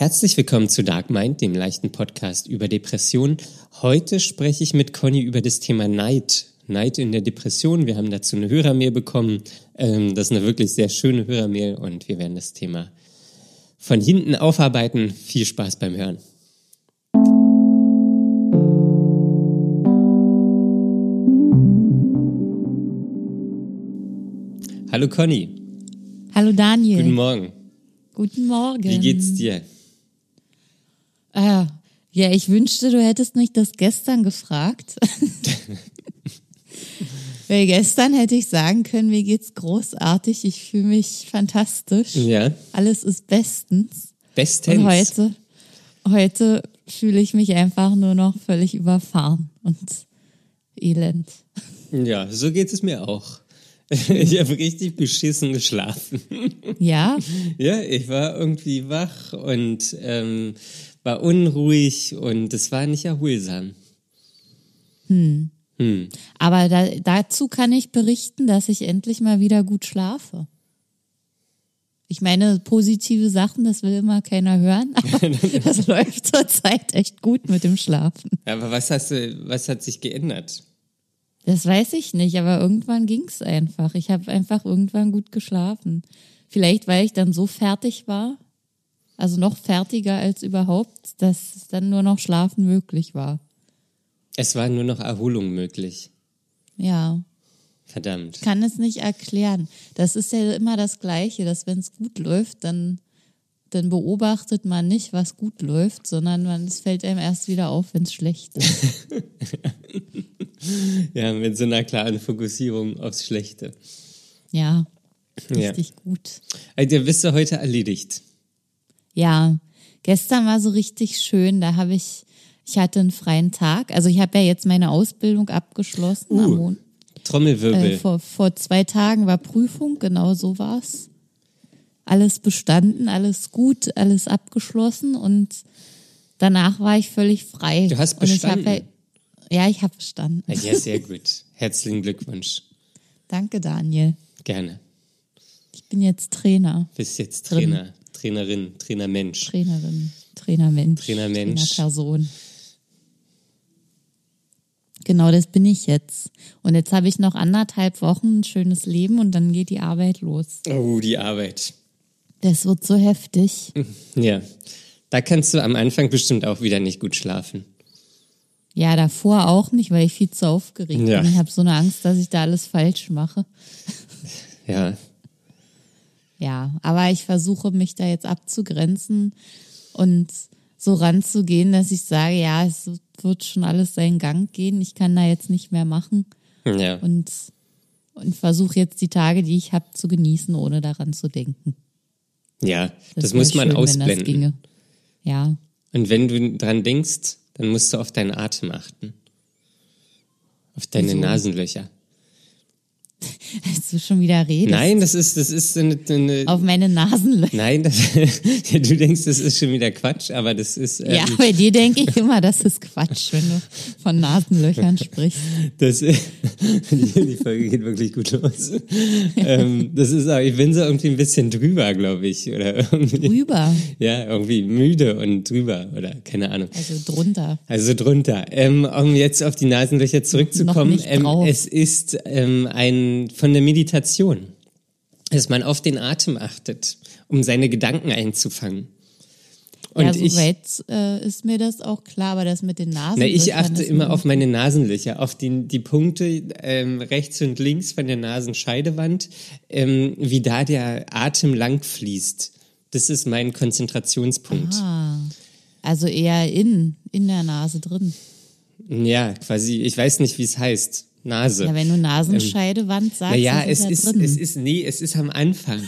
Herzlich willkommen zu Dark Mind, dem leichten Podcast über Depression. Heute spreche ich mit Conny über das Thema Neid. Neid in der Depression. Wir haben dazu eine Hörermail bekommen. Ähm, das ist eine wirklich sehr schöne Hörermail und wir werden das Thema von hinten aufarbeiten. Viel Spaß beim Hören. Hallo Conny. Hallo Daniel. Guten Morgen. Guten Morgen. Wie geht's dir? Ah, ja, ich wünschte, du hättest mich das gestern gefragt. Weil gestern hätte ich sagen können, mir geht's großartig, ich fühle mich fantastisch. Ja. Alles ist bestens. Bestens. Und heute, heute fühle ich mich einfach nur noch völlig überfahren und elend. Ja, so geht es mir auch. Ich habe richtig beschissen geschlafen. Ja? Ja, ich war irgendwie wach und ähm, war unruhig und es war nicht erholsam. Hm. Hm. Aber da, dazu kann ich berichten, dass ich endlich mal wieder gut schlafe. Ich meine, positive Sachen, das will immer keiner hören, aber das läuft zurzeit echt gut mit dem Schlafen. Aber was hast du, was hat sich geändert? Das weiß ich nicht, aber irgendwann ging's einfach. Ich habe einfach irgendwann gut geschlafen. Vielleicht, weil ich dann so fertig war, also noch fertiger als überhaupt, dass dann nur noch Schlafen möglich war. Es war nur noch Erholung möglich. Ja, Verdammt. kann es nicht erklären. Das ist ja immer das Gleiche, dass wenn es gut läuft, dann, dann beobachtet man nicht, was gut läuft, sondern man, es fällt einem erst wieder auf, wenn es schlecht ist. Ja, mit so einer klaren Fokussierung aufs Schlechte. Ja, Ja. richtig gut. Also, bist du heute erledigt? Ja, gestern war so richtig schön. Da habe ich, ich hatte einen freien Tag. Also ich habe ja jetzt meine Ausbildung abgeschlossen. am Mon Trommelwirbel. äh, vor, vor zwei Tagen war Prüfung, genau so war's. Alles bestanden, alles gut, alles abgeschlossen und danach war ich völlig frei. Du hast Und ich bestanden? Ja, ja, ich habe bestanden. ja, sehr gut. Herzlichen Glückwunsch. Danke, Daniel. Gerne. Ich bin jetzt Trainer, Bist jetzt Drin. Trainer, Trainerin, Trainermensch. Trainerin, Trainermensch, Trainermensch. Trainerperson. Genau, das bin ich jetzt. Und jetzt habe ich noch anderthalb Wochen ein schönes Leben und dann geht die Arbeit los. Oh, die Arbeit. Das wird so heftig. Ja. Da kannst du am Anfang bestimmt auch wieder nicht gut schlafen. Ja, davor auch nicht, weil ich viel zu aufgeregt Ja. bin. Ich habe so eine Angst, dass ich da alles falsch mache. Ja. Ja, aber ich versuche mich da jetzt abzugrenzen und so ranzugehen, dass ich sage, ja, es wird schon alles seinen Gang gehen. Ich kann da jetzt nicht mehr machen. Ja. und, und versuche jetzt die Tage, die ich habe, zu genießen, ohne daran zu denken. Ja, das, wär muss man schön, das ausblenden. Ja, Und wenn du dran denkst, dann musst du auf deinen Atem achten. Auf deine Wieso? Nasenlöcher. dass du schon wieder redest. Nein, das ist, das ist eine, eine Auf meine Nasenlöcher. Nein, das, du denkst, das ist schon wieder Quatsch, aber das ist, ähm, Ja, bei dir denke ich immer, das ist Quatsch, wenn du von Nasenlöchern sprichst. das, die, Folge geht wirklich gut los. ähm, das ist auch, ich bin so irgendwie ein bisschen drüber, glaube ich, oder irgendwie, Drüber, ja, irgendwie müde und drüber oder keine Ahnung. also drunter. Also drunter. Ähm, um jetzt auf die Nasenlöcher zurückzukommen, nicht ähm, es ist ähm, von der Meditation, dass man auf den Atem achtet, um seine Gedanken einzufangen. Und ja, soweit äh, ist mir das auch klar, aber das mit den na, Nasenlöchern. ich achte immer auf meine Nasenlöcher, auf die, die Punkte ähm, rechts und links von der Nasenscheidewand, ähm, wie da der Atem lang fließt. Das ist mein Konzentrationspunkt. Ah, also eher in, in der Nase drin. Ja, quasi, ich weiß nicht, wie es heißt. Nase. Ja, wenn du Nasenscheidewand sagst, Naja, es ist ist, ja drin. es ist, nee, es ist am Anfang.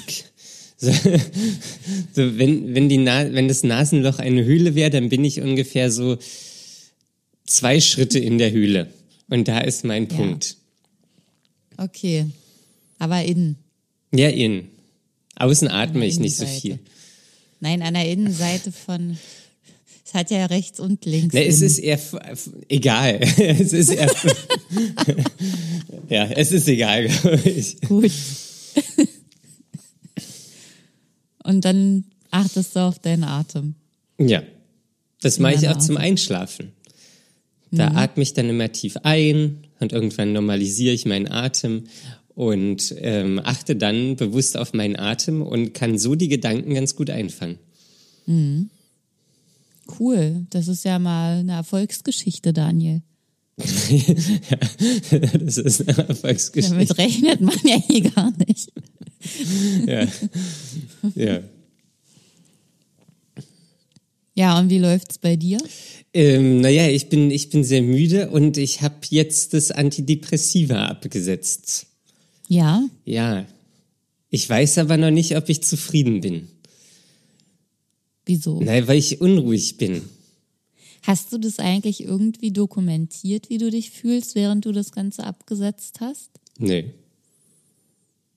So, so wenn, wenn, die Na wenn das Nasenloch eine Höhle wäre, dann bin ich ungefähr so zwei Schritte in der Höhle. Und da ist mein Ja. Punkt. Okay, aber innen. Ja, innen. Außen atme ich nicht so viel. Nein, an der Innenseite von. Es hat ja rechts und links. Ne, es ist eher egal. es ist eher, ja, es ist egal, glaube ich. gut. und dann achtest du auf deinen Atem. Ja. Das mache ich auch zum Einschlafen. Da atme ich dann immer tief ein und irgendwann normalisiere ich meinen Atem und ähm, achte dann bewusst auf meinen Atem und kann so die Gedanken ganz gut einfangen. Cool. Das ist ja mal eine Erfolgsgeschichte, Daniel. Das ist eine Erfolgsgeschichte. Damit rechnet man ja hier gar nicht. Ja. ja. Ja, und wie läuft's bei dir? Ähm, naja, ich bin, ich bin sehr müde und ich habe jetzt das Antidepressiva abgesetzt. Ja, Ja. Ich weiß aber noch nicht, ob ich zufrieden bin. Wieso? Nein, weil ich unruhig bin. Hast du das eigentlich irgendwie dokumentiert, wie du dich fühlst, während du das Ganze abgesetzt hast? Nö.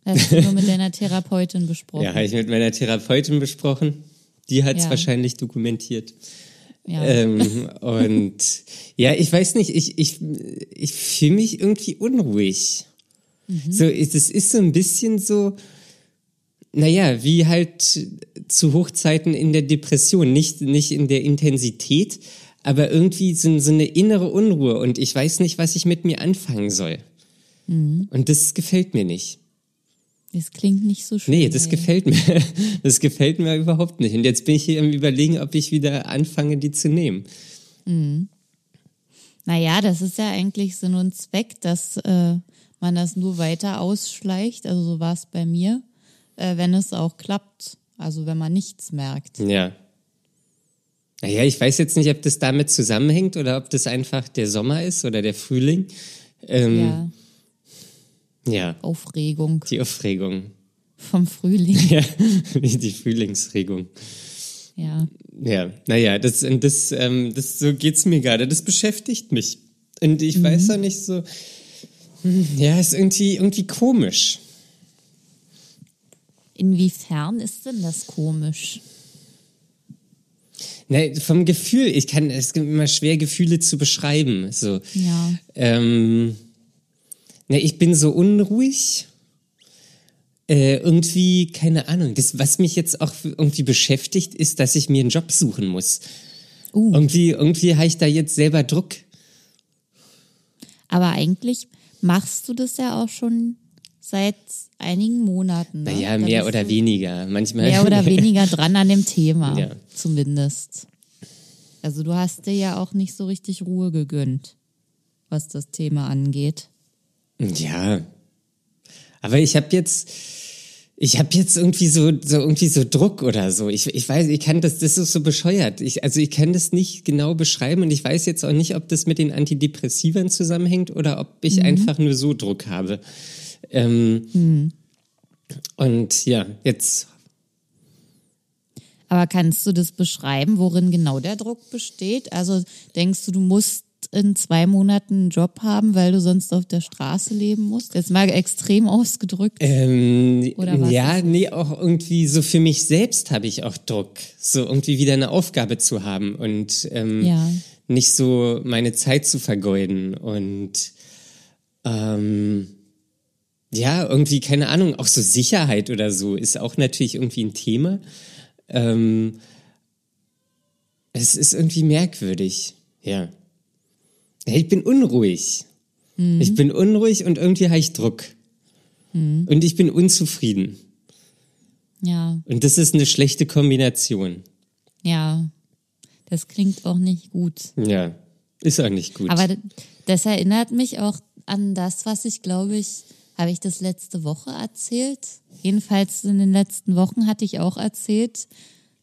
Hast du nur mit deiner Therapeutin besprochen? Ja, habe ich mit meiner Therapeutin besprochen. Die hat es Ja. wahrscheinlich dokumentiert. Ja. Ähm, und ja, ich weiß nicht, ich, ich, ich fühle mich irgendwie unruhig. So, es ist so ein bisschen so, naja, wie halt zu Hochzeiten in der Depression. Nicht, nicht in der Intensität, aber irgendwie so, so eine innere Unruhe und ich weiß nicht, was ich mit mir anfangen soll. Und das gefällt mir nicht. Das klingt nicht so schön. Nee, das ey. gefällt mir. Das gefällt mir überhaupt nicht. Und jetzt bin ich hier am überlegen, ob ich wieder anfange, die zu nehmen. Naja, das ist ja eigentlich Sinn und Zweck, dass äh, man das nur weiter ausschleicht. Also so war es bei mir, äh, wenn es auch klappt. Also wenn man nichts merkt. Ja. Naja, ich weiß jetzt nicht, ob das damit zusammenhängt oder ob das einfach der Sommer ist oder der Frühling. Ähm, Ja, ja. Aufregung die Aufregung. vom Frühling. Ja, die Frühlingsregung. Ja. Ja, naja, das, das, ähm, das, so geht's mir gerade. Das beschäftigt mich. Und ich weiß auch nicht so, hm, ja, ist irgendwie, irgendwie komisch. Inwiefern ist denn das komisch? Na, vom Gefühl, ich kann, es gibt immer schwer, Gefühle zu beschreiben. So, Ja. ähm, na, ich bin so unruhig. Äh, irgendwie, keine Ahnung. Das, was mich jetzt auch irgendwie beschäftigt, ist, dass ich mir einen Job suchen muss. Uh. Irgendwie, irgendwie habe ich da jetzt selber Druck. Aber eigentlich machst du das ja auch schon seit einigen Monaten. Ne? Naja, mehr oder weniger. Manchmal. Mehr oder weniger dran an dem Thema, Ja. zumindest. Also du hast dir ja auch nicht so richtig Ruhe gegönnt, was das Thema angeht. Ja. Aber ich habe jetzt, ich habe jetzt irgendwie so, so irgendwie so Druck oder so. Ich, ich weiß, ich kann das, das ist so bescheuert. Ich, also ich kann das nicht genau beschreiben und ich weiß jetzt auch nicht, ob das mit den Antidepressivern zusammenhängt oder ob ich einfach nur so Druck habe. Ähm, Und ja, jetzt Aber kannst du das beschreiben, worin genau der Druck besteht? Also denkst du, du musst in zwei Monaten einen Job haben, weil du sonst auf der Straße leben musst? Jetzt mal extrem ausgedrückt. Ähm, Oder was ja, nee, auch irgendwie so für mich selbst habe ich auch Druck, so irgendwie wieder eine Aufgabe zu haben und ähm, Ja. nicht so meine Zeit zu vergeuden und ähm, ja, irgendwie, keine Ahnung, auch so Sicherheit oder so ist auch natürlich irgendwie ein Thema. Ähm, es ist irgendwie merkwürdig, ja. Ich bin unruhig. Ich bin unruhig und irgendwie habe ich Druck. Und ich bin unzufrieden. Ja, Und das ist eine schlechte Kombination. ja. Das klingt auch nicht gut. Ja, ist auch nicht gut. Aber das erinnert mich auch an das, was ich glaube ich, habe ich das letzte Woche erzählt? Jedenfalls in den letzten Wochen hatte ich auch erzählt,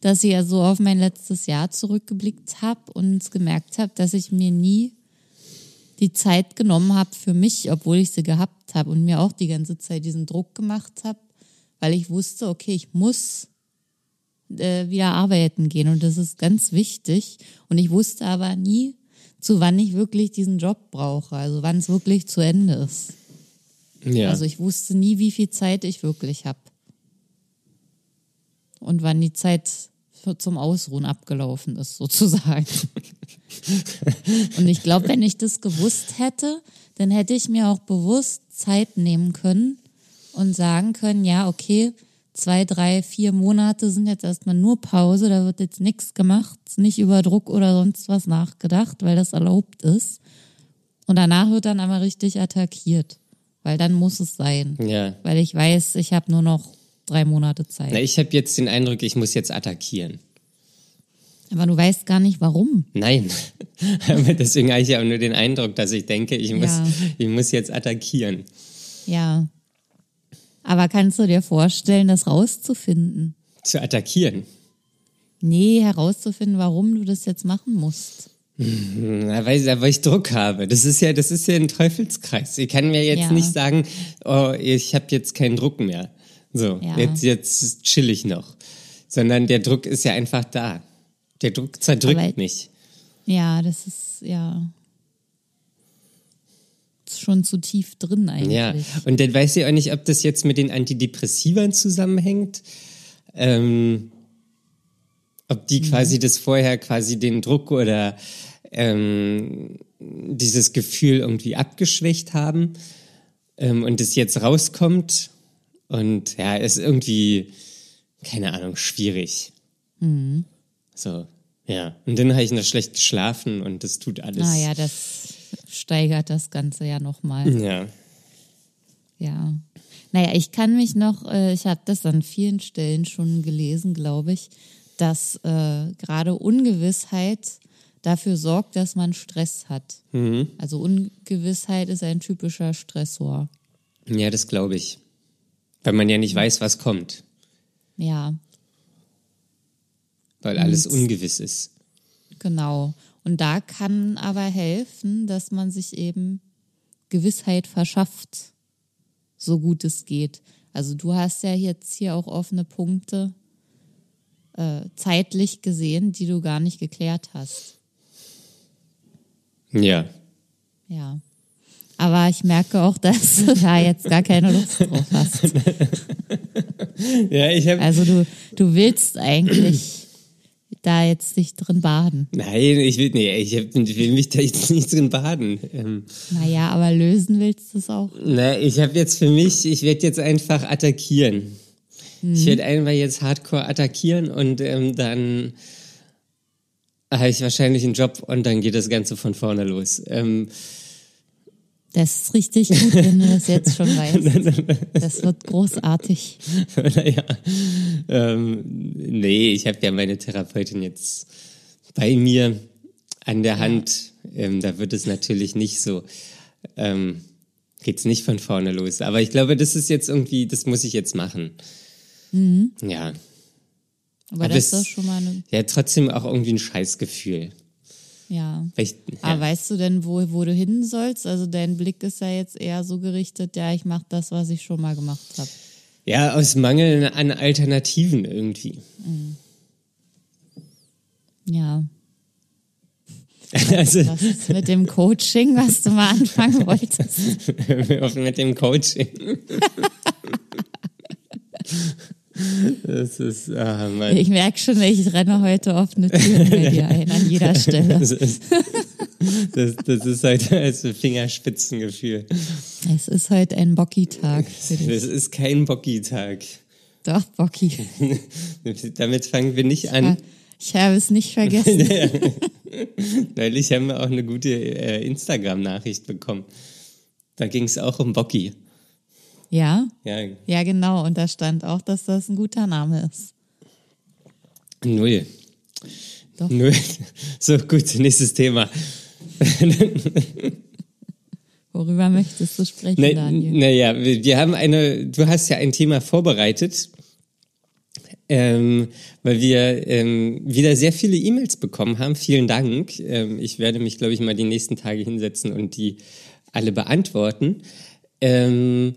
dass ich ja so auf mein letztes Jahr zurückgeblickt habe und gemerkt habe, dass ich mir nie die Zeit genommen habe für mich, obwohl ich sie gehabt habe und mir auch die ganze Zeit diesen Druck gemacht habe, weil ich wusste, okay, ich muss äh, wieder arbeiten gehen und das ist ganz wichtig. Und ich wusste aber nie, zu wann ich wirklich diesen Job brauche, also wann es wirklich zu Ende ist. Ja. Also ich wusste nie, wie viel Zeit ich wirklich habe. Und wann die Zeit zum Ausruhen abgelaufen ist, sozusagen. Und ich glaube, wenn ich das gewusst hätte, dann hätte ich mir auch bewusst Zeit nehmen können und sagen können, ja, okay, zwei, drei, vier Monate sind jetzt erstmal nur Pause, da wird jetzt nichts gemacht, nicht über Druck oder sonst was nachgedacht, weil das erlaubt ist. Und danach wird dann aber richtig attackiert, weil dann muss es sein. Ja. Weil ich weiß, ich habe nur noch drei Monate Zeit. Na, ich habe jetzt den Eindruck, ich muss jetzt attackieren. Aber du weißt gar nicht warum. Nein. Deswegen habe ich ja auch nur den Eindruck, dass ich denke, ich muss, Ja. ich muss jetzt attackieren. Ja. Aber kannst du dir vorstellen, das rauszufinden? Zu attackieren. Nee, herauszufinden, warum du das jetzt machen musst. Na, weil, weil ich Druck habe. Das ist ja, das ist ja ein Teufelskreis. Ich kann mir jetzt Ja. nicht sagen, oh, ich habe jetzt keinen Druck mehr. So, Ja. jetzt, jetzt chill ich noch. Sondern der Druck ist ja einfach da. Der Druck zerdrückt Aber- mich. Ja, das ist ja schon zu tief drin eigentlich. Ja, und dann weiß ich auch nicht, ob das jetzt mit den Antidepressivern zusammenhängt. Ähm, ob die quasi das vorher quasi den Druck oder ähm, dieses Gefühl irgendwie abgeschwächt haben ähm, und es jetzt rauskommt. Und ja, ist irgendwie, keine Ahnung, schwierig. So, ja. Und dann habe ich noch schlecht geschlafen und das tut alles. Ah ja, das steigert das Ganze ja nochmal. Ja. Ja. Naja, ich kann mich noch, äh, ich habe das an vielen Stellen schon gelesen, glaube ich, dass äh, gerade Ungewissheit dafür sorgt, dass man Stress hat. Also Ungewissheit ist ein typischer Stressor. Ja, das glaube ich. Weil man ja nicht weiß, was kommt. Ja, Weil alles ungewiss ist. genau. Und da kann aber helfen, dass man sich eben Gewissheit verschafft, so gut es geht. Also du hast ja jetzt hier auch offene Punkte äh, zeitlich gesehen, die du gar nicht geklärt hast. Ja. Ja. Aber ich merke auch, dass du da jetzt gar keine Lust drauf hast. Ja, ich habe. Also du, du willst eigentlich da jetzt dich drin baden. Nein, ich will, nee, ich, hab, ich will mich da jetzt nicht drin baden. Ähm, Naja, aber lösen willst du es auch. na, ich habe jetzt für mich, ich werde jetzt einfach attackieren. Ich werde einfach jetzt hardcore attackieren und ähm, dann habe ich wahrscheinlich einen Job und dann geht das Ganze von vorne los. Ähm, Das ist richtig gut, wenn du das jetzt schon weißt. Das wird großartig. naja, ähm, nee, ich habe ja meine Therapeutin jetzt bei mir an der Hand. Ähm, da wird es natürlich nicht so, ähm, geht's nicht von vorne los. Aber ich glaube, das ist jetzt irgendwie, das muss ich jetzt machen. Ja, Aber Aber das ist doch schon mal eine, ja, trotzdem auch irgendwie ein Scheißgefühl. ja. Ich, Aber ja. weißt du denn, wo, wo du hin sollst? Also dein Blick ist ja jetzt eher so gerichtet, ja, ich mache das, was ich schon mal gemacht habe. ja, aus Mangel an Alternativen irgendwie. Ja. Also Was ist mit dem Coaching, was du mal anfangen wolltest? mit dem Coaching. Das ist, ah, Mann. Ich merke schon, ich renne heute offene Türen bei dir ein, an jeder Stelle. Das ist, das, das ist halt als Fingerspitzengefühl. Es ist heute ein Bocki-Tag. Das ist kein Bocki-Tag. Doch, Bocki. Damit fangen wir nicht an. Ich habe es nicht vergessen. Neulich haben wir auch eine gute äh, Instagram-Nachricht bekommen. Da ging es auch um Bocki. Ja? Ja, Ja, genau. Und da stand auch, dass das ein guter Name ist. null. Doch. Null. So, gut, nächstes Thema. Worüber möchtest du sprechen, Na, Daniel? naja, wir, haben eine, du hast ja ein Thema vorbereitet, ähm, weil wir ähm, wieder sehr viele E-Mails bekommen haben. Vielen Dank. Ähm, ich werde mich, glaube ich, mal die nächsten Tage hinsetzen und die alle beantworten. Ähm,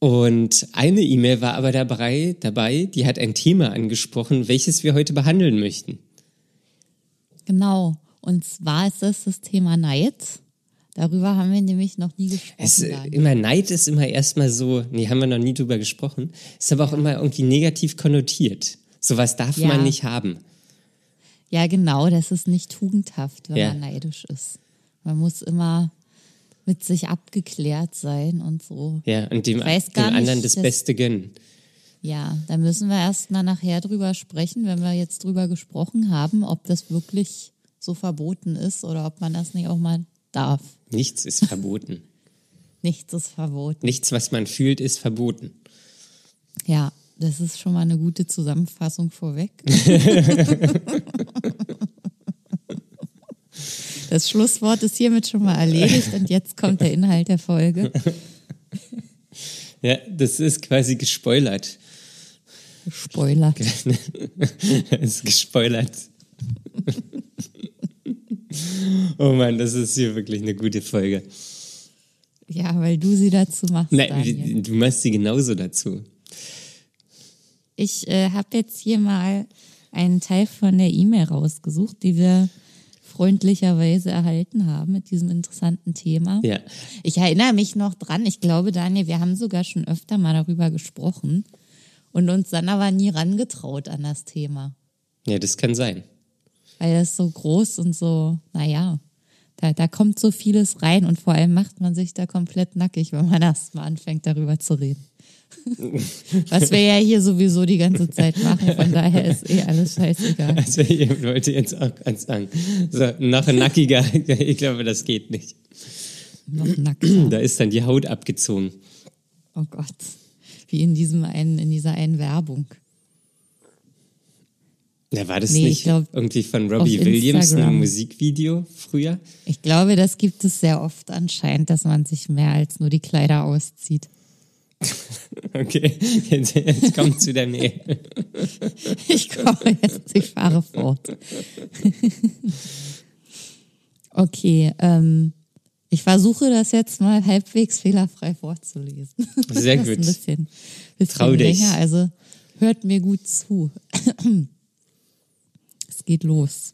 und eine E-Mail war aber dabei, dabei, die hat ein Thema angesprochen, welches wir heute behandeln möchten. Genau. Und zwar ist das das Thema Neid. Darüber haben wir nämlich noch nie gesprochen. Es, äh, immer Neid ist immer erstmal so, nee, haben wir noch nie drüber gesprochen, ist aber auch immer irgendwie negativ konnotiert. Sowas darf Ja. man nicht haben. Ja, genau. Das ist nicht tugendhaft, wenn Ja. man neidisch ist. Man muss immer mit sich abgeklärt sein und so. Ja, und dem, dem anderen das das- Beste gönnen. Ja, da müssen wir erst mal nachher drüber sprechen, wenn wir jetzt drüber gesprochen haben, ob das wirklich so verboten ist oder ob man das nicht auch mal darf. Nichts ist verboten. Nichts ist verboten. Nichts, was man fühlt, ist verboten. Ja, das ist schon mal eine gute Zusammenfassung vorweg. Das Schlusswort ist hiermit schon mal erledigt und jetzt kommt der Inhalt der Folge. Ja, das ist quasi gespoilert. Spoiler. es ist gespoilert. oh Mann, das ist hier wirklich eine gute Folge. Ja, weil du sie dazu machst. Nein, Daniel. du machst sie genauso dazu. Ich äh, habe jetzt hier mal einen Teil von der E-Mail rausgesucht, die wir freundlicherweise erhalten haben mit diesem interessanten Thema. Ja. Ich erinnere mich noch dran, ich glaube, Daniel, wir haben sogar schon öfter mal darüber gesprochen und uns dann aber nie rangetraut an das Thema, Ja, das kann sein. weil das so groß und so, naja, da, da kommt so vieles rein und vor allem macht man sich da komplett nackig, wenn man erst mal anfängt, darüber zu reden. Was wir ja hier sowieso die ganze Zeit machen, von daher ist eh alles scheißegal. Also ich wollte jetzt auch ganz sagen. So, noch nackiger, ich glaube, das geht nicht. Noch nackt. Da ist dann die Haut abgezogen. Oh Gott. Wie in diesem einen, in dieser einen Werbung. Ja, war das Nee, ich nicht glaub, irgendwie von Robbie Williams ein. Musikvideo früher? Ich glaube, das gibt es sehr oft anscheinend, dass man sich mehr als nur die Kleider auszieht. Okay, jetzt, jetzt kommt zu der Mail. Ich komme jetzt, ich fahre fort. Okay, ähm, ich versuche das jetzt mal halbwegs fehlerfrei vorzulesen. Sehr gut. Ein bisschen, bisschen Trau dich. länger, also hört mir gut zu. es geht los.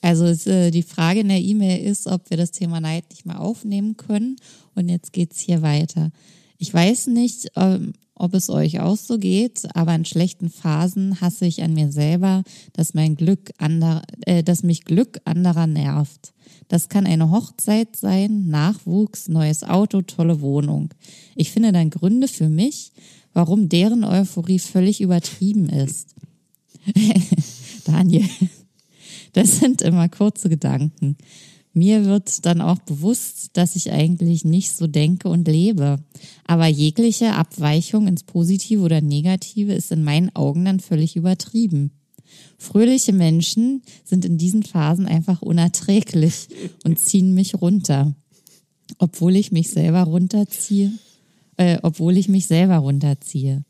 Also es, äh, die Frage in der E-Mail ist, ob wir das Thema Neid nicht mal aufnehmen können. Und jetzt geht's hier weiter. Ich weiß nicht, ähm, ob es euch auch so geht, aber in schlechten Phasen hasse ich an mir selber, dass mein Glück ander, äh, dass mich Glück anderer nervt. Das kann eine Hochzeit sein, Nachwuchs, neues Auto, tolle Wohnung. Ich finde dann Gründe für mich, warum deren Euphorie völlig übertrieben ist. Daniel. Das sind immer kurze Gedanken. Mir wird dann auch bewusst, dass ich eigentlich nicht so denke und lebe. Aber jegliche Abweichung ins Positive oder Negative ist in meinen Augen dann völlig übertrieben. Fröhliche Menschen sind in diesen Phasen einfach unerträglich und ziehen mich runter. Obwohl ich mich selber runterziehe, äh, obwohl ich mich selber runterziehe.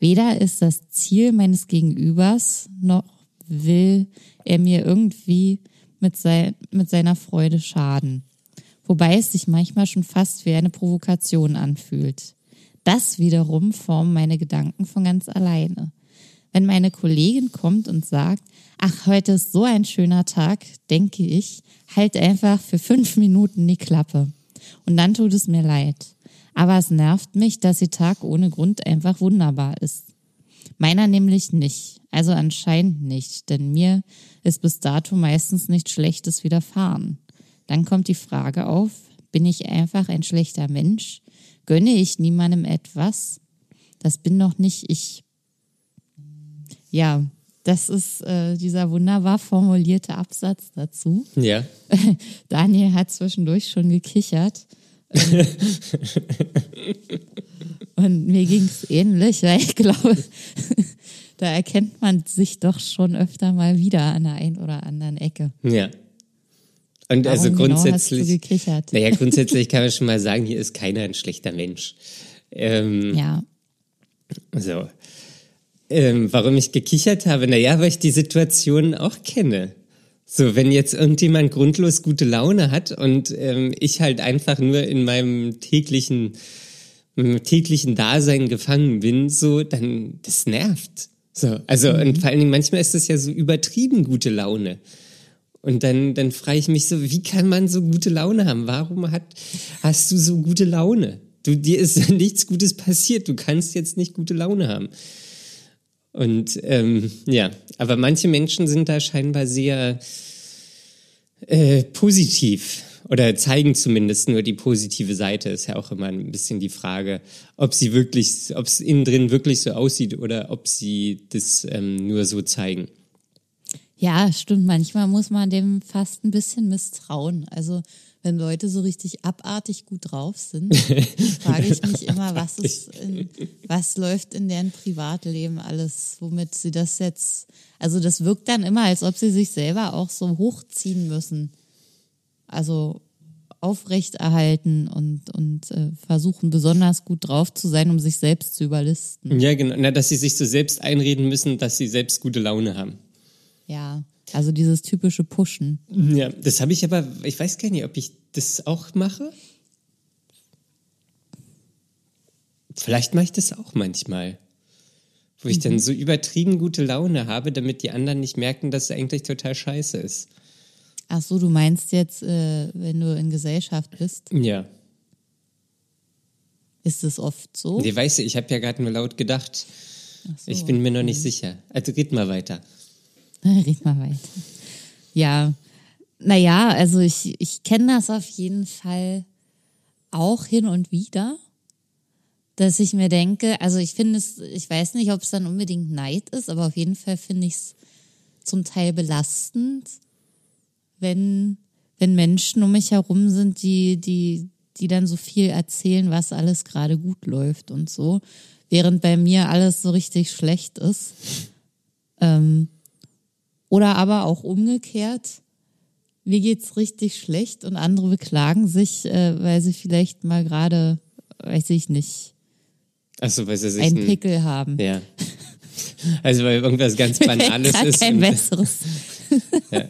Weder ist das Ziel meines Gegenübers, noch will er mir irgendwie mit, sein, mit seiner Freude schaden. Wobei es sich manchmal schon fast wie eine Provokation anfühlt. Das wiederum formen meine Gedanken von ganz alleine. Wenn meine Kollegin kommt und sagt, ach, heute ist so ein schöner Tag, denke ich, halt einfach für fünf Minuten die Klappe. Und dann tut es mir leid. Aber es nervt mich, dass ihr Tag ohne Grund einfach wunderbar ist. Meiner nämlich nicht. Also anscheinend nicht, denn mir ist bis dato meistens nichts Schlechtes widerfahren. Dann kommt die Frage auf, bin ich einfach ein schlechter Mensch? Gönne ich niemandem etwas? Das bin doch nicht ich. Ja, das ist äh, dieser wunderbar formulierte Absatz dazu. Ja. Daniel hat zwischendurch schon gekichert. Und mir ging es ähnlich, weil ich glaube, da erkennt man sich doch schon öfter mal wieder an der einen oder anderen Ecke. Ja. Und Warum also genau grundsätzlich, gekichert? naja, grundsätzlich kann man schon mal sagen, hier ist keiner ein schlechter Mensch. Ähm, Ja, So. Ähm, warum ich gekichert habe? Naja, weil ich die Situation auch kenne. So, wenn jetzt irgendjemand grundlos gute Laune hat und ähm, ich halt einfach nur in meinem täglichen, meinem täglichen Dasein gefangen bin, so, dann, das nervt. So, also, und vor allen Dingen manchmal ist das ja so übertrieben gute Laune. Und dann, dann frage ich mich so, wie kann man so gute Laune haben? Warum hat, hast du so gute Laune? Du, dir ist nichts Gutes passiert. Du kannst jetzt nicht gute Laune haben. Und ähm, ja, aber manche Menschen sind da scheinbar sehr äh, positiv oder zeigen zumindest nur die positive Seite. Ist ja auch immer ein bisschen die Frage, ob sie wirklich, ob es innen drin wirklich so aussieht oder ob sie das ähm, nur so zeigen. Ja, stimmt. Manchmal muss man dem fast ein bisschen misstrauen. Also wenn Leute so richtig abartig gut drauf sind, frage ich mich immer, was ist in, was läuft in deren Privatleben alles, womit sie das jetzt, also das wirkt dann immer, als ob sie sich selber auch so hochziehen müssen. Also aufrechterhalten und, und äh, versuchen besonders gut drauf zu sein, um sich selbst zu überlisten. Ja, genau. Na, dass sie sich so selbst einreden müssen, dass sie selbst gute Laune haben. Ja, also dieses typische Pushen. Ja, das habe ich aber, ich weiß gar nicht, ob ich das auch mache. Vielleicht mache ich das auch manchmal. Wo ich mhm. dann so übertrieben gute Laune habe, damit die anderen nicht merken, dass es eigentlich total scheiße ist. Ach so, du meinst jetzt, äh, wenn du in Gesellschaft bist? Ja. Ist es oft so? Nee, weißt du, ich habe ja gerade nur laut gedacht. So, ich bin mir noch nicht sicher. Also red mal weiter. red mal weiter. Ja, naja, also ich, ich kenne das auf jeden Fall auch hin und wieder, dass ich mir denke, also ich finde es, ich weiß nicht, ob es dann unbedingt Neid ist, aber auf jeden Fall finde ich es zum Teil belastend, wenn, wenn Menschen um mich herum sind, die, die, die dann so viel erzählen, was alles gerade gut läuft und so, während bei mir alles so richtig schlecht ist. Ähm, oder aber auch umgekehrt, mir geht's richtig schlecht und andere beklagen sich, äh, weil sie vielleicht mal gerade, weiß ich nicht, Ach so, weil sie sich einen Pickel haben. Ja. Also weil irgendwas ganz Banales ist. Kein besseres. ja.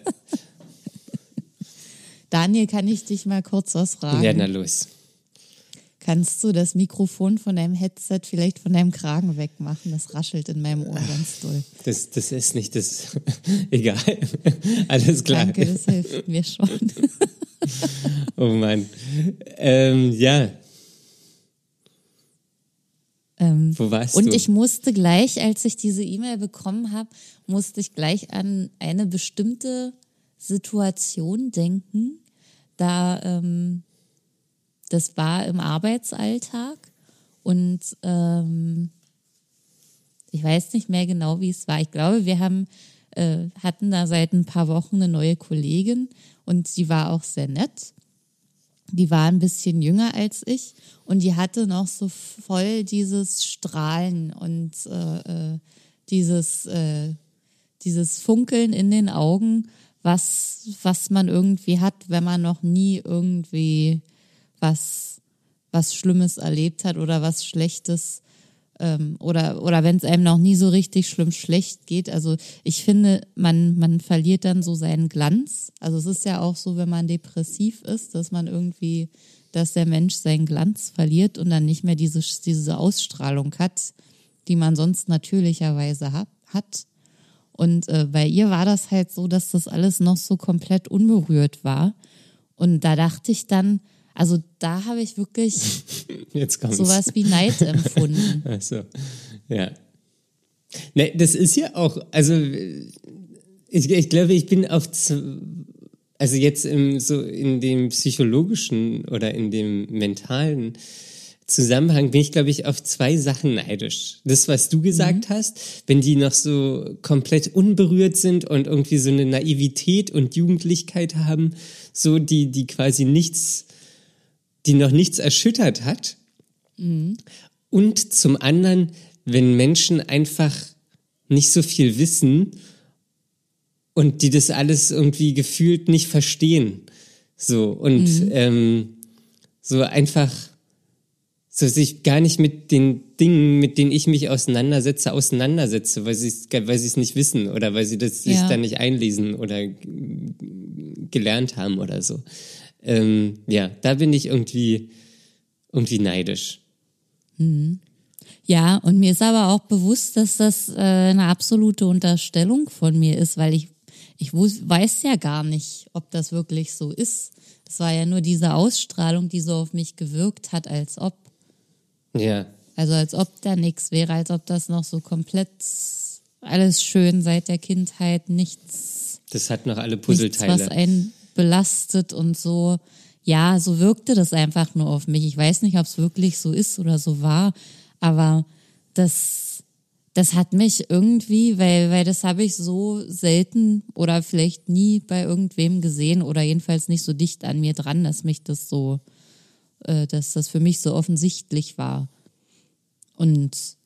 Daniel, kann ich dich mal kurz was fragen? Ja, na los. Kannst du das Mikrofon von deinem Headset vielleicht von deinem Kragen wegmachen? Das raschelt in meinem Ohr ganz doll. Das, das ist nicht das. Egal. Alles klar. Danke, das hilft mir schon. oh Mann. Ähm, ja. Ähm, Wo warst und du? Und ich musste gleich, als ich diese E-Mail bekommen habe, musste ich gleich an eine bestimmte Situation denken. Da ähm, das war im Arbeitsalltag und ähm, ich weiß nicht mehr genau, wie es war. Ich glaube, wir haben äh, hatten da seit ein paar Wochen eine neue Kollegin und die war auch sehr nett. Die war ein bisschen jünger als ich und die hatte noch so voll dieses Strahlen und äh, äh dieses, äh, dieses Funkeln in den Augen, was, was man irgendwie hat, wenn man noch nie irgendwie was, was Schlimmes erlebt hat oder was Schlechtes ähm, oder, oder wenn es einem noch nie so richtig schlimm schlecht geht. Also ich finde, man, man verliert dann so seinen Glanz. Also es ist ja auch so, wenn man depressiv ist, dass man irgendwie, dass der Mensch seinen Glanz verliert und dann nicht mehr diese, diese Ausstrahlung hat, die man sonst natürlicherweise hat. Und äh, bei ihr war das halt so, dass das alles noch so komplett unberührt war. Und da dachte ich dann, also da habe ich wirklich Jetzt sowas wie Neid empfunden. Also, ja. Ne, das ist ja auch, also ich, ich glaube, ich bin auf, also jetzt im, so in dem psychologischen oder in dem mentalen Zusammenhang bin ich, glaube ich, auf zwei Sachen neidisch. Das, was du gesagt mhm. hast, wenn die noch so komplett unberührt sind und irgendwie so eine Naivität und Jugendlichkeit haben, so die, die quasi nichts die noch nichts erschüttert hat. Mhm. Und zum anderen, wenn Menschen einfach nicht so viel wissen und die das alles irgendwie gefühlt nicht verstehen. So und mhm. ähm, so einfach so sich gar nicht mit den Dingen, mit denen ich mich auseinandersetze, auseinandersetze, weil sie es weil sie es nicht wissen oder weil sie das ja. sich da nicht einlesen oder gelernt haben oder so. Ähm, ja, da bin ich irgendwie, irgendwie neidisch. Mhm. Ja, und mir ist aber auch bewusst, dass das äh, eine absolute Unterstellung von mir ist, weil ich, ich weiß ja gar nicht, ob das wirklich so ist. Das war ja nur diese Ausstrahlung, die so auf mich gewirkt hat, als ob. Ja. Also als ob da nichts wäre, als ob das noch so komplett alles schön seit der Kindheit, nichts. Das hat noch alle Puzzleteile. Nichts, was einen belastet und so. Ja, so wirkte das einfach nur auf mich. Ich weiß nicht, ob es wirklich so ist oder so war, aber das, das hat mich irgendwie, weil, weil das habe ich so selten oder vielleicht nie bei irgendwem gesehen oder jedenfalls nicht so dicht an mir dran, dass mich das so, äh, dass das für mich so offensichtlich war. Und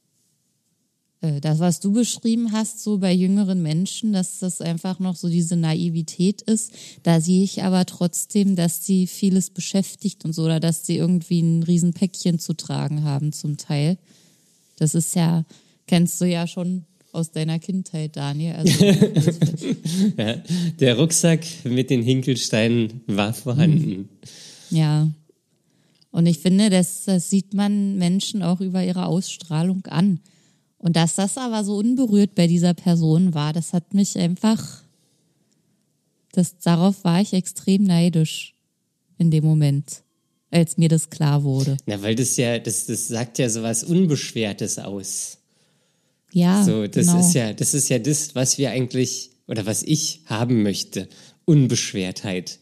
äh, das, was du beschrieben hast, so bei jüngeren Menschen, dass das einfach noch so diese Naivität ist, da sehe ich aber trotzdem, dass sie vieles beschäftigt und so, oder dass sie irgendwie ein Riesenpäckchen zu tragen haben zum Teil. Das ist ja, kennst du ja schon aus deiner Kindheit, Daniel. Also, ja, der Rucksack mit den Hinkelsteinen war vorhanden. Ja. Und ich finde, das, das sieht man Menschen auch über ihre Ausstrahlung an. Und dass das aber so unberührt bei dieser Person war, das hat mich einfach, das, darauf war ich extrem neidisch in dem Moment, als mir das klar wurde. Na, weil das ja, das, das sagt ja so was Unbeschwertes aus. Ja. So, das genau. ist ja, das ist ja das, was wir eigentlich, oder was ich haben möchte. Unbeschwertheit.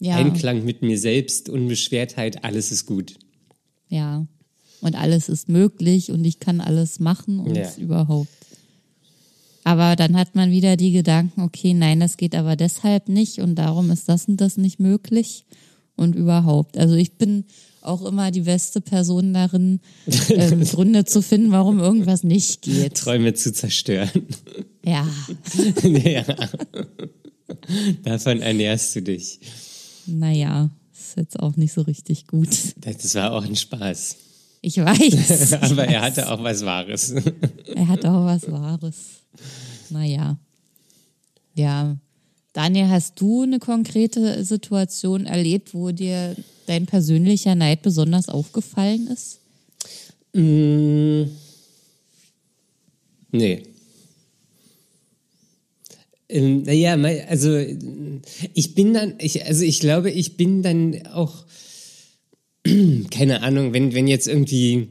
Ja. Einklang mit mir selbst, Unbeschwertheit, alles ist gut. Ja. Und alles ist möglich und ich kann alles machen und Ja. überhaupt. Aber dann hat man wieder die Gedanken, okay, nein, das geht aber deshalb nicht und darum ist das und das nicht möglich und überhaupt. Also ich bin auch immer die beste Person darin, ähm, Gründe zu finden, warum irgendwas nicht geht. Träume zu zerstören. Ja, ja. Davon ernährst du dich. Naja, ist jetzt auch nicht so richtig gut. Das war auch ein Spaß. Ich weiß. Aber er hatte auch was Wahres. Er hat auch was Wahres. Naja. Ja. Daniel, hast du eine konkrete Situation erlebt, wo dir dein persönlicher Neid besonders aufgefallen ist? Mm. Nee. Ähm, naja, also ich bin dann, ich, also ich glaube, ich bin dann auch, keine Ahnung, wenn, wenn jetzt irgendwie,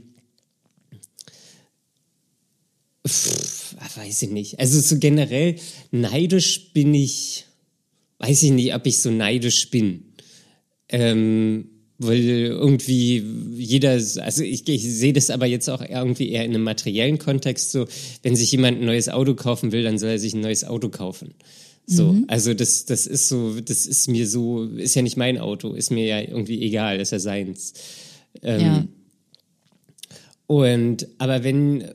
pff, ach, weiß ich nicht, also so generell neidisch bin ich, weiß ich nicht, ob ich so neidisch bin. Ähm, weil irgendwie jeder, also ich, ich sehe das aber jetzt auch irgendwie eher in einem materiellen Kontext so, wenn sich jemand ein neues Auto kaufen will, dann soll er sich ein neues Auto kaufen. So, also das, das ist so, das ist mir so, ist ja nicht mein Auto, ist mir ja irgendwie egal, ist ja seins. Ähm, ja. Und aber wenn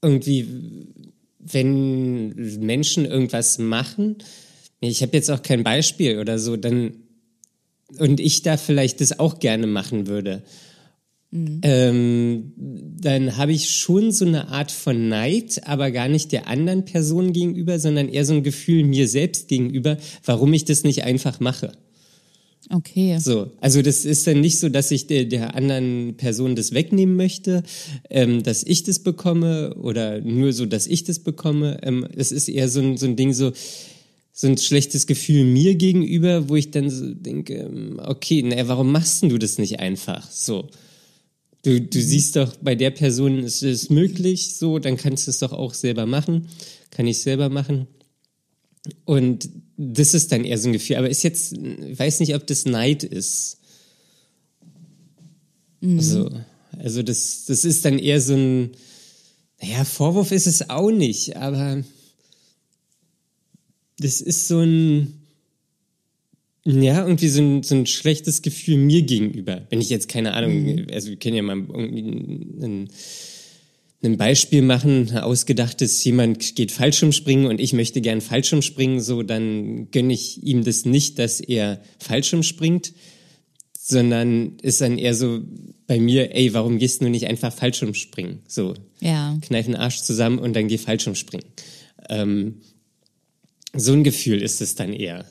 irgendwie, wenn Menschen irgendwas machen, ich habe jetzt auch kein Beispiel oder so, dann und ich da vielleicht das auch gerne machen würde, ähm, dann habe ich schon so eine Art von Neid, aber gar nicht der anderen Person gegenüber, sondern eher so ein Gefühl mir selbst gegenüber, warum ich das nicht einfach mache. Okay. So, also das ist dann nicht so, dass ich der, der anderen Person das wegnehmen möchte, ähm, dass ich das bekomme oder nur so, dass ich das bekomme. Ähm, es ist eher so ein, so ein Ding so, so ein schlechtes Gefühl mir gegenüber, wo ich dann so denke, ähm, okay, naja, warum machst denn du das nicht einfach? So. Du, du siehst doch, bei der Person ist es möglich, so, dann kannst du es doch auch selber machen. Kann ich selber machen. Und das ist dann eher so ein Gefühl. Aber ist jetzt, ich weiß nicht, ob das Neid ist. Also, also das, das ist dann eher so ein, naja, Vorwurf ist es auch nicht, aber das ist so ein, ja, irgendwie so ein, so ein schlechtes Gefühl mir gegenüber. Wenn ich jetzt keine Ahnung, also wir können ja mal irgendwie ein, ein Beispiel machen, ein ausgedachtes, jemand geht Fallschirmspringen und ich möchte gern Fallschirmspringen, so dann gönne ich ihm das nicht, dass er Fallschirm springt, sondern ist dann eher so bei mir, ey, warum gehst du nicht einfach Fallschirm springen? So, Ja. kneif den Arsch zusammen und dann geh Fallschirm springen. Ähm, so ein Gefühl ist es dann eher.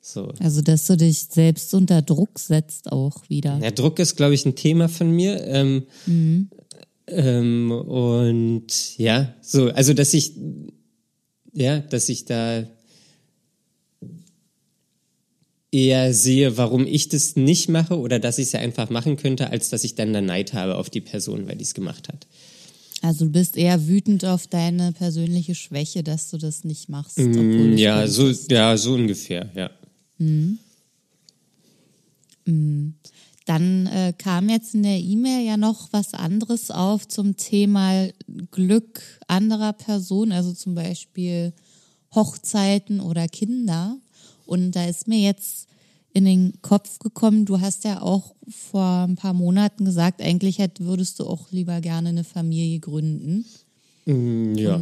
So. Also, dass du dich selbst unter Druck setzt auch wieder. Ja, Druck ist, glaube ich, ein Thema von mir. Ähm, ähm, und ja, so, also dass ich, ja, dass ich da eher sehe, warum ich das nicht mache oder dass ich es ja einfach machen könnte, als dass ich dann da Neid habe auf die Person, weil die es gemacht hat. Also, du bist eher wütend auf deine persönliche Schwäche, dass du das nicht machst. Mm, Ja, so, ja, so ungefähr, ja. Dann äh, kam jetzt in der E-Mail ja noch was anderes auf zum Thema Glück anderer Personen, also zum Beispiel Hochzeiten oder Kinder. Und da ist mir jetzt in den Kopf gekommen, du hast ja auch vor ein paar Monaten gesagt, eigentlich hätt, würdest du auch lieber gerne eine Familie gründen Ja.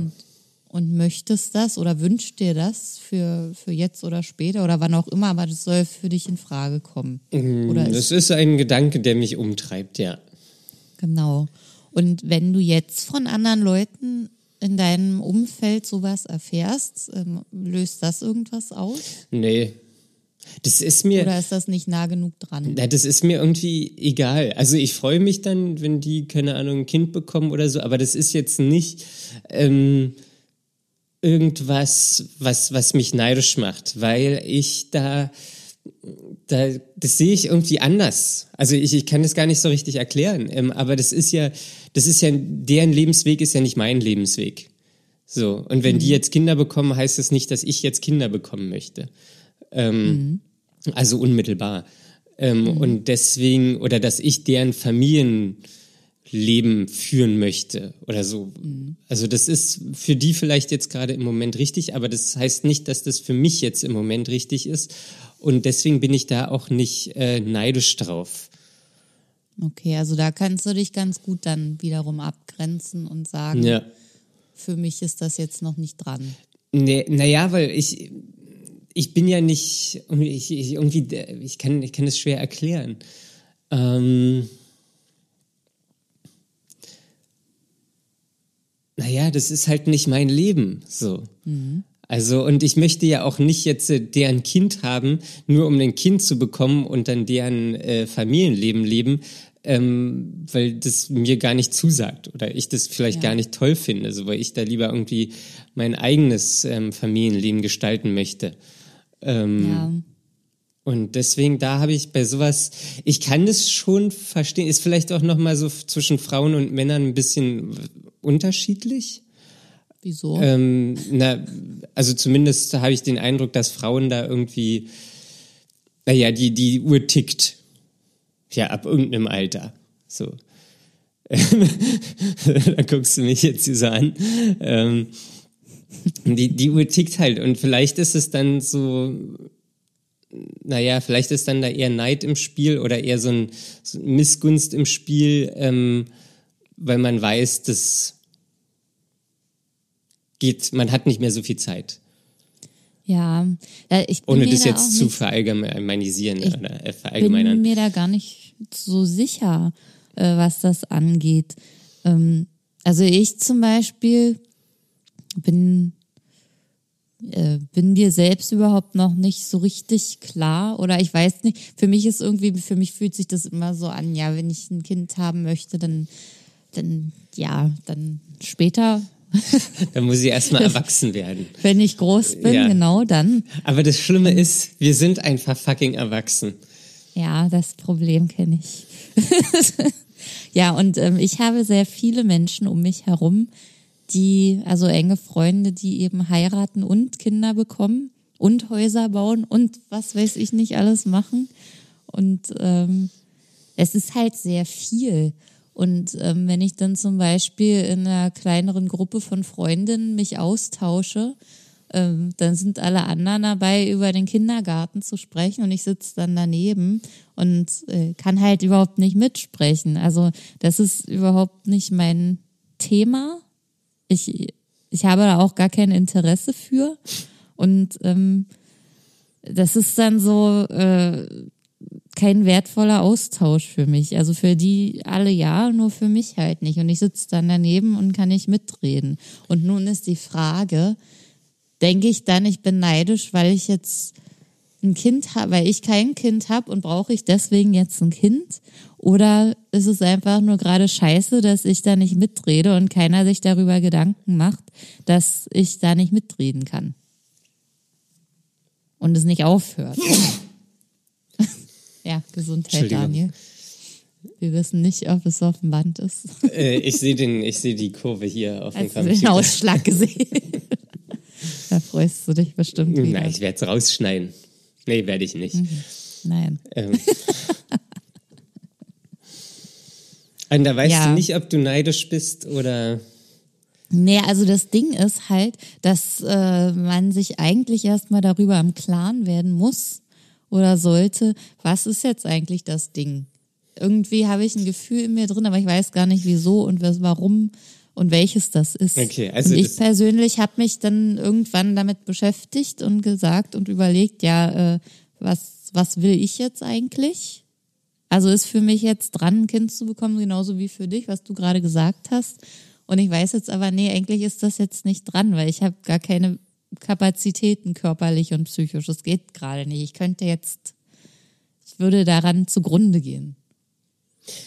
und möchtest das oder wünscht dir das für, für jetzt oder später oder wann auch immer, aber das soll für dich in Frage kommen. Oder ist Das ist ein Gedanke, der mich umtreibt, ja. Genau. Und wenn du jetzt von anderen Leuten in deinem Umfeld sowas erfährst, ähm, löst das irgendwas aus? Nee. Das ist mir. Oder ist das nicht nah genug dran? Na, das ist mir irgendwie egal. Also ich freue mich dann, wenn die, keine Ahnung, ein Kind bekommen oder so, aber das ist jetzt nicht ähm, irgendwas, was, was mich neidisch macht, weil ich da, da das sehe ich irgendwie anders. Also ich, ich kann das gar nicht so richtig erklären, ähm, aber das ist ja, das ist ja, deren Lebensweg ist ja nicht mein Lebensweg. So, und wenn die jetzt Kinder bekommen, heißt das nicht, dass ich jetzt Kinder bekommen möchte. Ähm, Also unmittelbar. Ähm, Und deswegen, oder dass ich deren Familienleben führen möchte oder so. Also das ist für die vielleicht jetzt gerade im Moment richtig, aber das heißt nicht, dass das für mich jetzt im Moment richtig ist. Und deswegen bin ich da auch nicht äh, neidisch drauf. Okay, also da kannst du dich ganz gut dann wiederum abgrenzen und sagen, Ja. für mich ist das jetzt noch nicht dran. Nee, naja, weil ich, ich bin ja nicht, ich, ich, irgendwie, ich kann, ich kann es schwer erklären. Ähm, naja, das ist halt nicht mein Leben, so. Also, und ich möchte ja auch nicht jetzt äh, deren Kind haben, nur um ein Kind zu bekommen und dann deren äh, Familienleben leben, ähm, weil das mir gar nicht zusagt oder ich das vielleicht Ja. gar nicht toll finde, so weil ich da lieber irgendwie mein eigenes ähm, Familienleben gestalten möchte. Ähm, Ja. Und deswegen, da habe ich bei sowas, ich kann das schon verstehen, ist vielleicht auch nochmal so zwischen Frauen und Männern ein bisschen unterschiedlich. Wieso? Ähm, na, also zumindest habe ich den Eindruck, dass Frauen da irgendwie, naja, die, die Uhr tickt. Ja, ab irgendeinem Alter. So. da guckst du mich jetzt hier so an. Ähm, die, die Uhr tickt halt. Und vielleicht ist es dann so, naja, vielleicht ist dann da eher Neid im Spiel oder eher so ein, so ein Missgunst im Spiel, ähm, weil man weiß, dass geht, man hat nicht mehr so viel Zeit. ja, ja, ich bin Ohne das da jetzt zu verallgemeinisieren Ich oder äh, bin verallgemeinern. mir da gar nicht so sicher, äh, was das angeht. Ähm, also ich zum Beispiel bin äh, bin mir selbst überhaupt noch nicht so richtig klar oder ich weiß nicht, für mich ist irgendwie, für mich fühlt sich das immer so an, ja, wenn ich ein Kind haben möchte, dann, dann, ja, dann später, Da muss ich erstmal erwachsen werden. wenn ich groß bin, Ja. genau dann. Aber das Schlimme ist, wir sind einfach fucking erwachsen. Ja, das Problem kenne ich. ja, und ähm, ich habe sehr viele Menschen um mich herum, die, also enge Freunde, die eben heiraten und Kinder bekommen und Häuser bauen und was weiß ich nicht alles machen. Und ähm, es ist halt sehr viel. Und ähm, wenn ich dann zum Beispiel in einer kleineren Gruppe von Freundinnen mich austausche, ähm, dann sind alle anderen dabei, über den Kindergarten zu sprechen und ich sitze dann daneben und äh, kann halt überhaupt nicht mitsprechen. Also das ist überhaupt nicht mein Thema. Ich, ich habe da auch gar kein Interesse für. Und ähm, das ist dann so äh, kein wertvoller Austausch für mich. Also für die alle ja, nur für mich halt nicht. Und ich sitze dann daneben und kann nicht mitreden. Und nun ist die Frage, denke ich dann, ich bin neidisch, weil ich jetzt ein Kind habe, weil ich kein Kind habe und brauche ich deswegen jetzt ein Kind? Oder ist es einfach nur gerade scheiße, dass ich da nicht mitrede und keiner sich darüber Gedanken macht, dass ich da nicht mitreden kann? Und es nicht aufhört. ja, Gesundheit. Daniel. Wir wissen nicht, ob es auf dem Band ist. Äh, ich sehe den, ich sehe die Kurve hier auf dem Hast du den Computer. Ausschlag gesehen? da freust du dich bestimmt wieder. Na, ich werde es rausschneiden. Nee, werde ich nicht. Nein. Ähm, Und da weißt Ja. du nicht, ob du neidisch bist oder. Nee, also das Ding ist halt, dass äh, man sich eigentlich erstmal darüber im Klaren werden muss oder sollte, was ist jetzt eigentlich das Ding? Irgendwie habe ich ein Gefühl in mir drin, aber ich weiß gar nicht wieso und was, warum und welches das ist. Okay, also und ich persönlich habe mich dann irgendwann damit beschäftigt und gesagt und überlegt, ja, äh, was, was will ich jetzt eigentlich? Also ist für mich jetzt dran, ein Kind zu bekommen, genauso wie für dich, was du gerade gesagt hast. Und ich weiß jetzt aber, nee, eigentlich ist das jetzt nicht dran, weil ich habe gar keine Kapazitäten körperlich und psychisch. Das geht gerade nicht. Ich könnte jetzt, ich würde daran zugrunde gehen.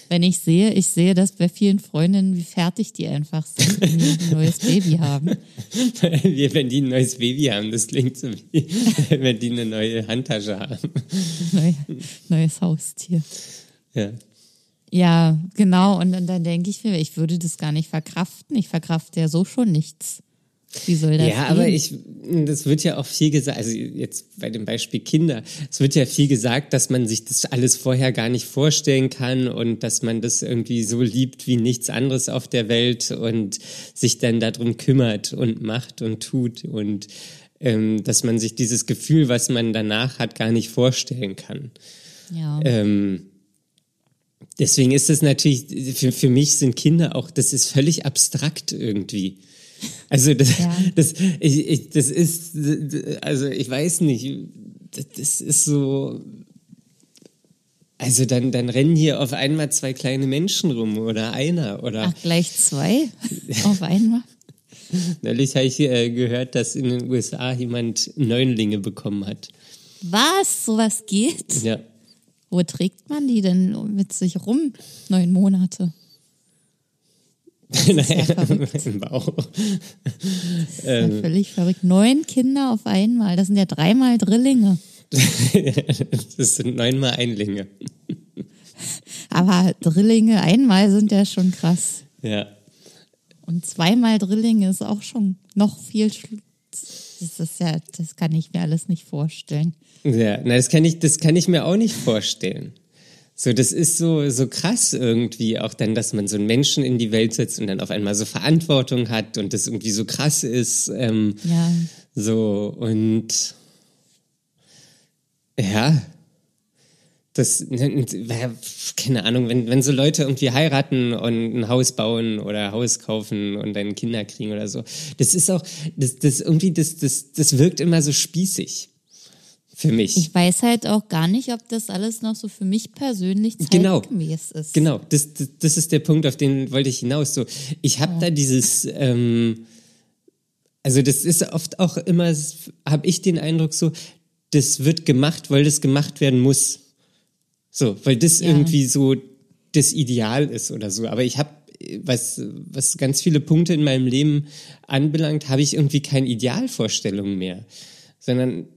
Wenn ich sehe, ich sehe das bei vielen Freundinnen, wie fertig die einfach sind, wenn die ein neues Baby haben. Wenn die ein neues Baby haben. Das klingt so wie, wenn die eine neue Handtasche haben. Neu, neues Haustier. Ja. Ja, genau. Und, dann- dann denke ich mir, ich würde das gar nicht verkraften. Ich verkrafte ja so schon nichts. Wie soll das Ja, gehen? aber ich, das wird ja auch viel gesagt, also jetzt bei dem Beispiel Kinder, es wird ja viel gesagt, dass man sich das alles vorher gar nicht vorstellen kann und dass man das irgendwie so liebt wie nichts anderes auf der Welt und sich dann darum kümmert und macht und tut und ähm, dass man sich dieses Gefühl, was man danach hat, gar nicht vorstellen kann. Ja. Ähm, deswegen ist es natürlich, für, für mich sind Kinder auch, das ist völlig abstrakt irgendwie. Also das, Ja. das, ich, ich, das ist, also ich weiß nicht, das, ist so, also dann, dann rennen hier auf einmal zwei kleine Menschen rum oder einer oder Ach, gleich zwei auf einmal? neulich habe ich äh, gehört, dass in den USA jemand Neunlinge bekommen hat. Was? Sowas geht? Ja. Wo trägt man die denn mit sich rum? Neun Monate. Verrückt. im Bauch. Das ist ja völlig verrückt. Neun Kinder auf einmal. Das sind ja dreimal Drillinge. Das sind neunmal Einlinge. Aber Drillinge einmal sind ja schon krass. Ja. Und zweimal Drillinge ist auch schon noch viel. Das ist ja, das kann ich mir alles nicht vorstellen. Ja, na, das kann ich, das kann ich mir auch nicht vorstellen. So, das ist so, so krass irgendwie, auch dann, dass man so einen Menschen in die Welt setzt und dann auf einmal so Verantwortung hat und das irgendwie so krass ist. Ähm, Ja. so, und ja, das, keine Ahnung, wenn, wenn so Leute irgendwie heiraten und ein Haus bauen oder Haus kaufen und dann Kinder kriegen oder so, das ist auch, das, das irgendwie, das, das, das wirkt immer so spießig. Für mich. Ich weiß halt auch gar nicht, ob das alles noch so für mich persönlich Genau. zeitgemäß ist. Genau, das, das, das ist der Punkt, auf den wollte ich hinaus. So, ich habe da dieses, ähm, also das ist oft auch immer, habe ich den Eindruck so, das wird gemacht, weil das gemacht werden muss. So, weil das Ja. irgendwie so das Ideal ist oder so. Aber ich habe, was, was ganz viele Punkte in meinem Leben anbelangt, habe ich irgendwie keine Idealvorstellung mehr, sondern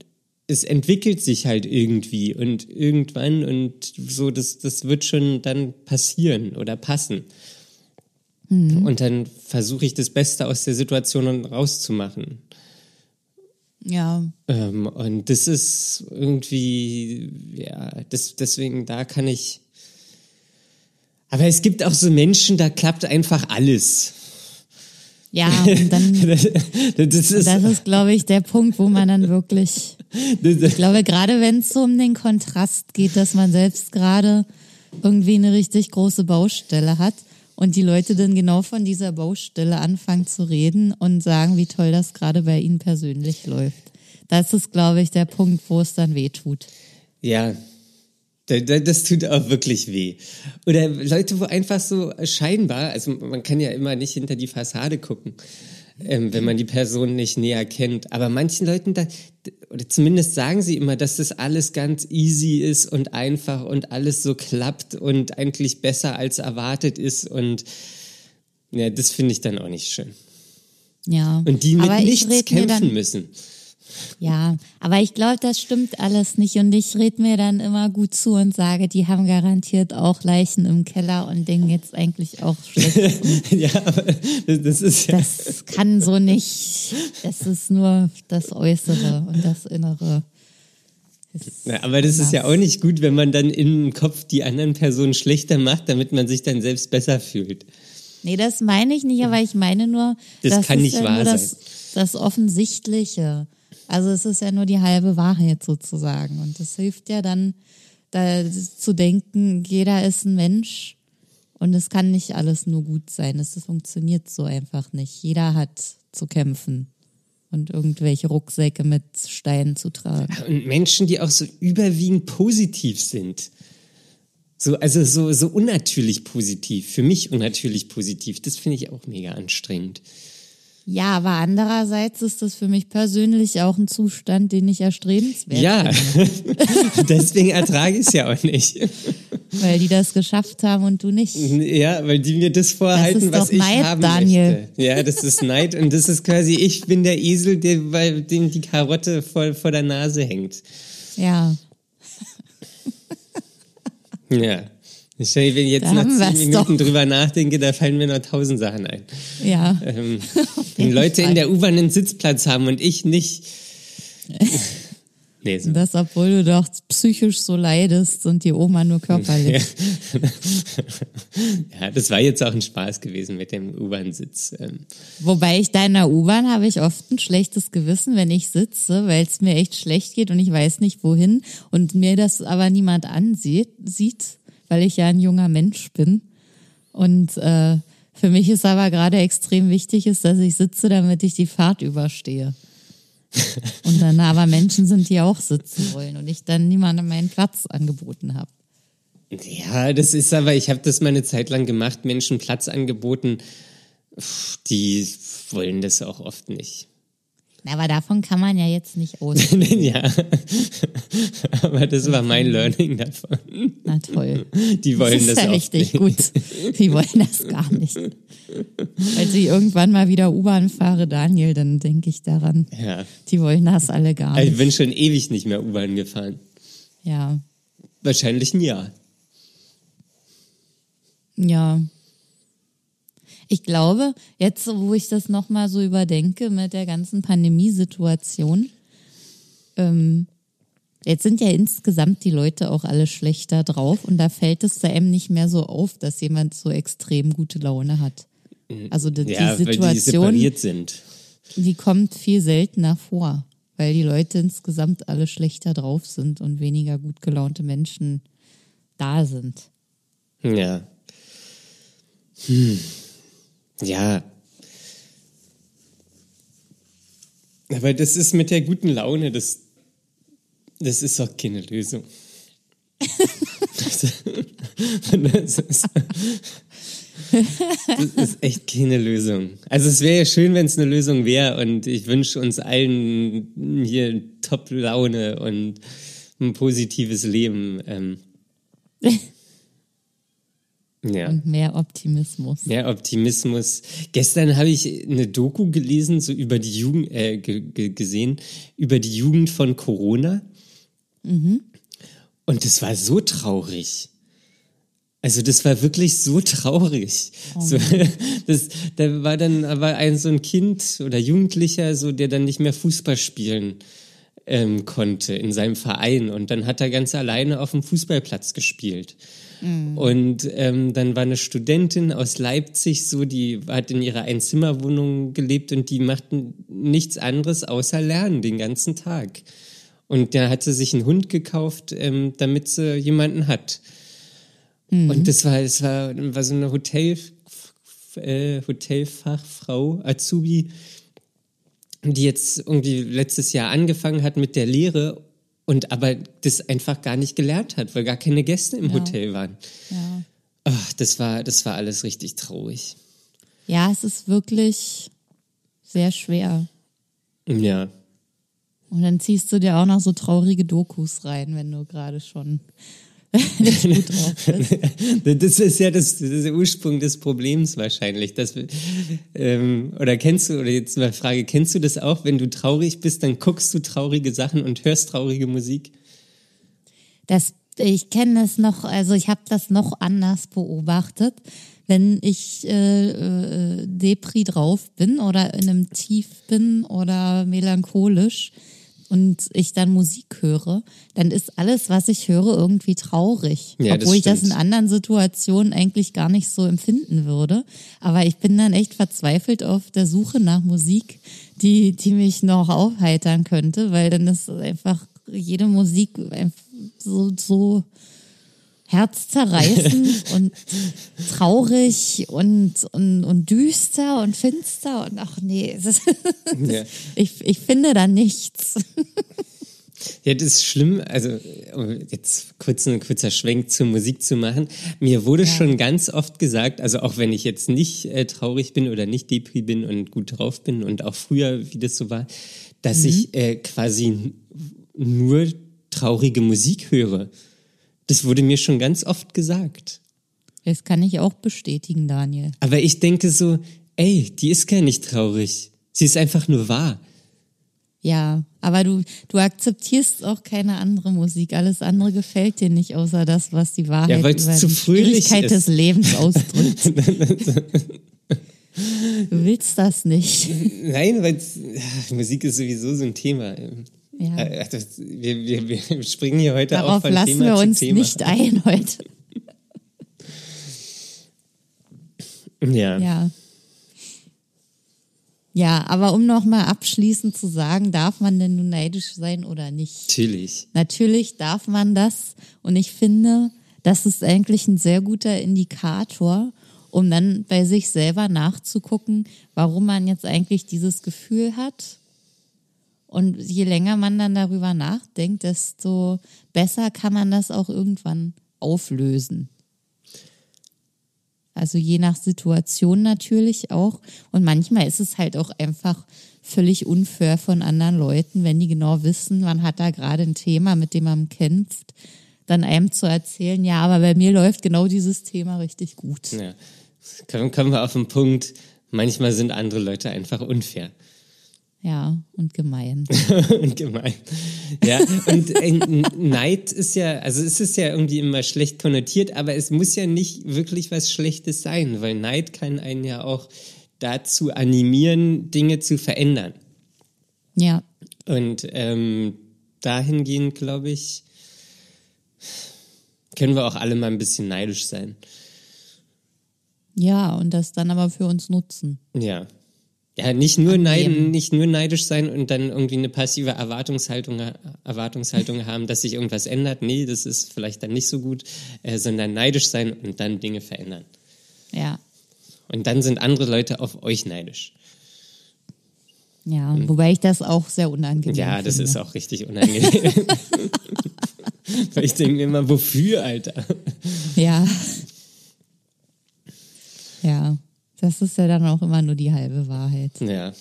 es entwickelt sich halt irgendwie und irgendwann und so, das, das wird schon dann passieren oder passen. Und dann versuche ich das Beste aus der Situation rauszumachen. Ja. Ähm, und das ist irgendwie, ja, das, deswegen, da kann ich. Aber es gibt auch so Menschen, da klappt einfach alles. Ja, und dann, Das ist, das ist, glaube ich, der Punkt, wo man dann wirklich, ich glaube, gerade wenn es so um den Kontrast geht, dass man selbst gerade irgendwie eine richtig große Baustelle hat und die Leute dann genau von dieser Baustelle anfangen zu reden und sagen, wie toll das gerade bei ihnen persönlich läuft. Das ist, glaube ich, der Punkt, wo es dann weh tut. Ja, da- da- das tut auch wirklich weh. Oder Leute, wo einfach so scheinbar, also man kann ja immer nicht hinter die Fassade gucken, ähm, wenn man die Person nicht näher kennt. Aber manchen Leuten, da, oder zumindest sagen sie immer, dass das alles ganz easy ist und einfach und alles so klappt und eigentlich besser als erwartet ist. Und ja, das finde ich dann auch nicht schön. Ja. Und die mit nichts kämpfen müssen. Ja, aber ich glaube, das stimmt alles nicht. Und ich rede mir dann immer gut zu und sage, die haben garantiert auch Leichen im Keller und denken jetzt eigentlich auch schlecht. ja, aber das, das ist ja. Das kann so nicht. Das ist nur das Äußere und das Innere. Ja, aber das ist ja auch nicht gut, wenn man dann im Kopf die anderen Personen schlechter macht, damit man sich dann selbst besser fühlt. Nee, das meine ich nicht, aber ich meine nur, Das kann ist nicht wahr nur das, das Offensichtliche. Also es ist ja nur die halbe Wahrheit sozusagen. Und das hilft ja dann, da zu denken, jeder ist ein Mensch und es kann nicht alles nur gut sein. Das funktioniert so einfach nicht. Jeder hat zu kämpfen und irgendwelche Rucksäcke mit Steinen zu tragen. Und Menschen, die auch so überwiegend positiv sind. So, also so, so unnatürlich positiv. Für mich unnatürlich positiv. Das finde ich auch mega anstrengend. Ja, aber andererseits ist das für mich persönlich auch ein Zustand, den ich erstrebenswert Ja, deswegen ertrage ich es ja auch nicht. weil die das geschafft haben und du nicht. Ja, weil die mir das vorhalten, ist was doch ich Neid, haben Daniel. möchte. Ja, das ist Neid und das ist quasi ich bin der Esel, der bei dem die Karotte voll vor der Nase hängt. Ja, Ja. Wenn ich jetzt Da nach zehn Minuten doch. drüber nachdenke, da fallen mir noch tausend Sachen ein. ja. Ähm, wenn Leute in der U-Bahn einen Sitzplatz haben und ich nicht. Nee, so. Das, obwohl du doch psychisch so leidest und die Oma nur körperlich. Ja, das war jetzt auch ein Spaß gewesen mit dem U-Bahn-Sitz. Ähm, Wobei ich da in der U-Bahn habe ich oft ein schlechtes Gewissen, wenn ich sitze, weil es mir echt schlecht geht und ich weiß nicht wohin und mir das aber niemand ansieht, sieht, weil ich ja ein junger Mensch bin. Und äh, für mich ist aber gerade extrem wichtig, ist, dass ich sitze, damit ich die Fahrt überstehe. und dann aber Menschen sind, die auch sitzen wollen und ich dann niemandem meinen Platz angeboten habe. Ja, das ist aber, ich habe das mal eine Zeit lang gemacht, Menschen Platz angeboten, die wollen das auch oft nicht. Aber davon kann man ja jetzt nicht ausgehen. ja, aber das war mein Learning davon. Na toll. Die wollen das das, ist ja oft richtig gut. Die wollen das gar nicht. Als ich irgendwann mal wieder U-Bahn fahre, Daniel, dann denke ich daran. Ja, Die wollen das alle gar ich nicht. bin schon ewig nicht mehr U-Bahn gefahren. Ja, Wahrscheinlich ein Jahr. ja. Ich glaube, jetzt, wo ich das nochmal so überdenke mit der ganzen Pandemiesituation, ähm, jetzt sind ja insgesamt die Leute auch alle schlechter drauf und da fällt es einem nicht mehr so auf, dass jemand so extrem gute Laune hat. Also die, Ja, die weil die Situation, separiert sind. die kommt viel seltener vor, weil die Leute insgesamt alle schlechter drauf sind und weniger gut gelaunte Menschen da sind. Ja. Hm. Ja. Aber das ist mit der guten Laune, das, das ist doch keine Lösung. das, ist, das ist echt keine Lösung. Also es wäre ja schön, wenn es eine Lösung wäre und ich wünsche uns allen hier Top-Laune und ein positives Leben. Ähm, ja. Und mehr Optimismus. Mehr Optimismus. Gestern habe ich eine Doku gelesen, so über die Jugend, äh, ge ge gesehen, über die Jugend von Corona. Und das war so traurig. Also das war wirklich so traurig. so, das, da war dann aber ein so ein Kind oder Jugendlicher, so der dann nicht mehr Fußball spielen ähm, konnte in seinem Verein und dann hat er ganz alleine auf dem Fußballplatz gespielt. Und ähm, dann war eine Studentin aus Leipzig, so die hat in ihrer Einzimmerwohnung gelebt und die machten nichts anderes außer lernen den ganzen Tag. Und da hat sie sich einen Hund gekauft, ähm, damit sie jemanden hat. Und das war, es war, war so eine Hotel, äh, Hotelfachfrau, Azubi, die jetzt irgendwie letztes Jahr angefangen hat mit der Lehre und aber das einfach gar nicht gelernt hat, weil gar keine Gäste im Ja. Hotel waren. Ja. Ach, das war, das war alles richtig traurig. ja, es ist wirklich sehr schwer. Ja. Und dann ziehst du dir auch noch so traurige Dokus rein, wenn du gerade schon Das ist ja das, das ist der Ursprung des Problems wahrscheinlich. Dass, wir- ähm, oder kennst du, oder jetzt mal Frage, kennst du das auch, wenn du traurig bist, dann guckst du traurige Sachen und hörst traurige Musik? Das, ich kenne das noch, also ich habe das noch anders beobachtet. Wenn ich äh, äh, Depri drauf bin oder in einem Tief bin oder melancholisch, und ich dann Musik höre, dann ist alles, was ich höre, irgendwie traurig. Ja, das Obwohl ich das in anderen Situationen eigentlich gar nicht so empfinden würde. Aber ich bin dann echt verzweifelt auf der Suche nach Musik, die, die mich noch aufheitern könnte, weil dann ist einfach jede Musik so, so herzzerreißend und traurig und, und, und düster und finster und ach nee, ist, Ja. ich, ich finde da nichts. Ja, das ist schlimm. Also um jetzt kurz ein kurzer Schwenk zur Musik zu machen. Mir wurde schon ganz oft gesagt, also auch wenn ich jetzt nicht äh, traurig bin oder nicht depri bin und gut drauf bin und auch früher, wie das so war, dass ich äh, quasi nur traurige Musik höre. Das wurde mir schon ganz oft gesagt. Das kann ich auch bestätigen, Daniel. Aber ich denke so, ey, die ist gar nicht traurig. Sie ist einfach nur wahr. Ja, aber du, du akzeptierst auch keine andere Musik. Alles andere gefällt dir nicht, außer das, was die Wahrheit Ja, über die Schwierigkeit ist. des Lebens ausdrückt. du willst das nicht. Nein, weil Musik ist sowieso so ein Thema. Ja. Äh, das- Wir, wir, wir springen hier heute auch Darauf von lassen Thema wir zu uns Thema. nicht ein heute. Ja. Ja. Ja, aber um nochmal abschließend zu sagen, darf man denn nun neidisch sein oder nicht? natürlich. Natürlich darf man das und ich finde, das ist eigentlich ein sehr guter Indikator, um dann bei sich selber nachzugucken, warum man jetzt eigentlich dieses Gefühl hat. Und je länger man dann darüber nachdenkt, desto besser kann man das auch irgendwann auflösen. Also je nach Situation natürlich auch. Und manchmal ist es halt auch einfach völlig unfair von anderen Leuten, wenn die genau wissen, man hat da gerade ein Thema, mit dem man kämpft, dann einem zu erzählen, ja, aber bei mir läuft genau dieses Thema richtig gut. Ja. Kommen, wir auf den Punkt, manchmal sind andere Leute einfach unfair Ja, und gemein. und gemein. Ja, und äh, Neid ist ja, also es ist ja irgendwie immer schlecht konnotiert, aber es muss ja nicht wirklich was Schlechtes sein, weil Neid kann einen ja auch dazu animieren, Dinge zu verändern. Ja, Und ähm, dahingehend, glaube ich, können wir auch alle mal ein bisschen neidisch sein. ja, und das dann aber für uns nutzen. Ja. Ja, nicht nur, neid, Annehmen. nicht nur neidisch sein und dann irgendwie eine passive Erwartungshaltung, Erwartungshaltung haben, dass sich irgendwas ändert. Nee, das ist vielleicht dann nicht so gut, äh, sondern neidisch sein und dann Dinge verändern. Ja, Und dann sind andere Leute auf euch neidisch. ja, wobei ich das auch sehr unangenehm Ja, das finde. ist auch richtig unangenehm. Weil ich denke mir immer, wofür, Alter? Ja. Ja, das ist ja dann auch immer nur die halbe Wahrheit. Ja.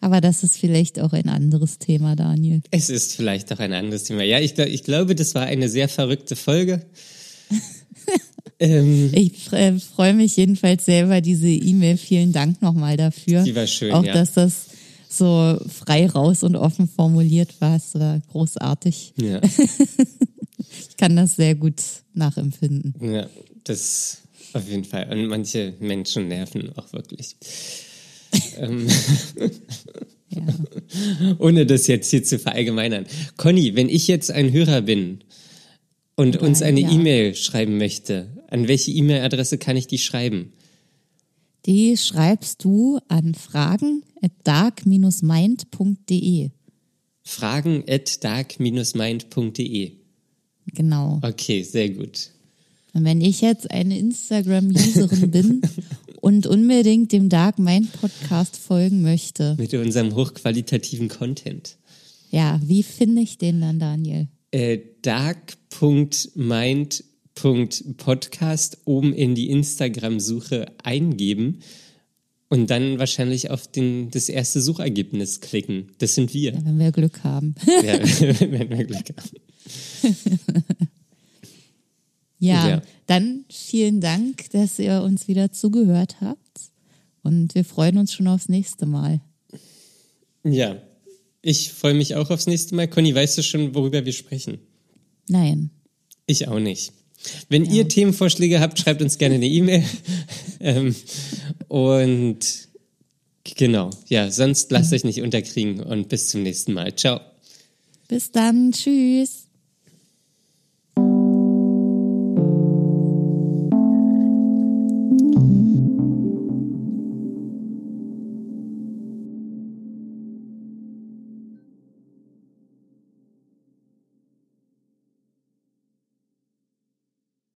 Aber das ist vielleicht auch ein anderes Thema, Daniel. Es ist vielleicht auch ein anderes Thema. Ja, ich, glaub, ich glaube, das war eine sehr verrückte Folge. ähm, Ich äh, freue mich jedenfalls sehr über diese E-Mail. Vielen Dank nochmal dafür. Die war schön, Auch, ja. dass das so frei raus und offen formuliert war. Es war großartig. ja, Ich kann das sehr gut nachempfinden. ja, das auf jeden Fall. Und manche Menschen nerven auch wirklich. ähm, Ja. ohne das jetzt hier zu verallgemeinern. Conny, wenn ich jetzt ein Hörer bin und uns eine ja. E-Mail schreiben möchte, an welche E-Mail-Adresse kann ich die schreiben? Die schreibst du an fragen at dark-mind.de. Fragen at dark-mind.de. Genau. Okay, sehr gut. Und wenn ich jetzt eine Instagram-Userin bin und unbedingt dem Dark Mind Podcast folgen möchte, Mit unserem hochqualitativen Content. ja, wie finde ich den dann, Daniel? Äh, dark.mind.podcast oben in die Instagram-Suche eingeben und dann wahrscheinlich auf den, das erste Suchergebnis klicken. Das sind wir. Wenn wir Glück haben. Ja, wenn wir Glück haben. Ja, Ja. dann vielen Dank, dass ihr uns wieder zugehört habt. Und wir freuen uns schon aufs nächste Mal. Ja, ich freue mich auch aufs nächste Mal. Conny, weißt du schon, worüber wir sprechen? Nein. Ich auch nicht. Wenn ihr Themenvorschläge habt, schreibt uns gerne eine E-Mail. ähm, und Genau, ja, sonst lasst euch nicht unterkriegen und bis zum nächsten Mal. Ciao. Bis dann. Tschüss.